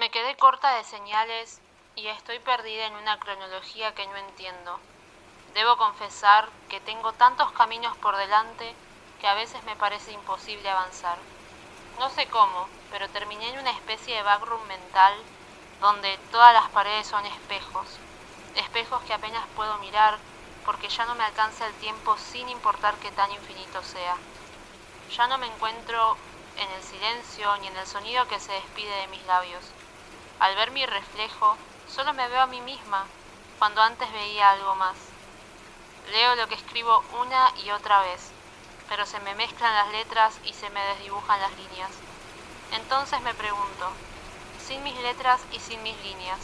Me quedé corta de señales y estoy perdida en una cronología que no entiendo. Debo confesar que tengo tantos caminos por delante que a veces me parece imposible avanzar. No sé cómo, pero terminé en una especie de backroom mental donde todas las paredes son espejos, espejos que apenas puedo mirar porque ya no me alcanza el tiempo sin importar qué tan infinito sea. Ya no me encuentro en el silencio ni en el sonido que se despide de mis labios. Al ver mi reflejo, solo me veo a mí misma, cuando antes veía algo más. Leo lo que escribo una y otra vez, pero se me mezclan las letras y se me desdibujan las líneas. Entonces me pregunto, sin mis letras y sin mis líneas,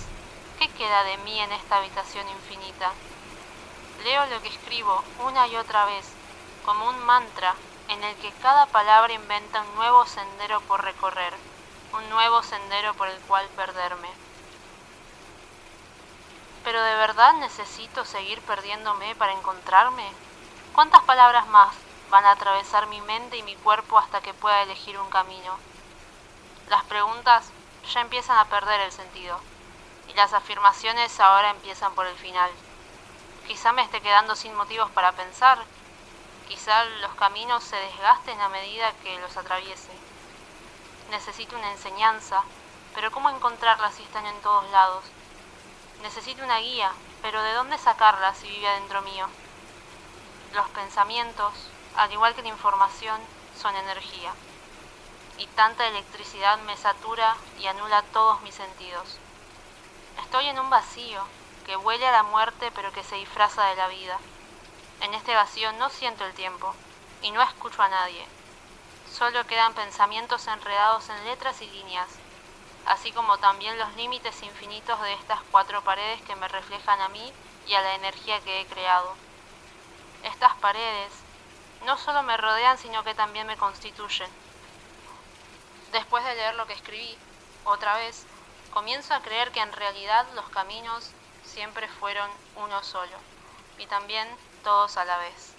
¿qué queda de mí en esta habitación infinita? Leo lo que escribo una y otra vez, como un mantra en el que cada palabra inventa un nuevo sendero por recorrer, un nuevo sendero por el cual perderme. Pero ¿de verdad necesito seguir perdiéndome para encontrarme? ¿Cuántas palabras más van a atravesar mi mente y mi cuerpo hasta que pueda elegir un camino? Las preguntas ya empiezan a perder el sentido y las afirmaciones ahora empiezan por el final. Quizá me esté quedando sin motivos para pensar, quizá los caminos se desgasten a medida que los atraviese. Necesito una enseñanza, pero ¿cómo encontrarla si están en todos lados? Necesito una guía, pero ¿de dónde sacarla si vive adentro mío? Los pensamientos, al igual que la información, son energía. Y tanta electricidad me satura y anula todos mis sentidos. Estoy en un vacío que huele a la muerte pero que se disfraza de la vida. En este vacío no siento el tiempo y no escucho a nadie. Solo quedan pensamientos enredados en letras y líneas así como también los límites infinitos de estas cuatro paredes que me reflejan a mí y a la energía que he creado. Estas paredes no solo me rodean, sino que también me constituyen. Después de leer lo que escribí, otra vez, comienzo a creer que en realidad los caminos siempre fueron uno solo, y también todos a la vez.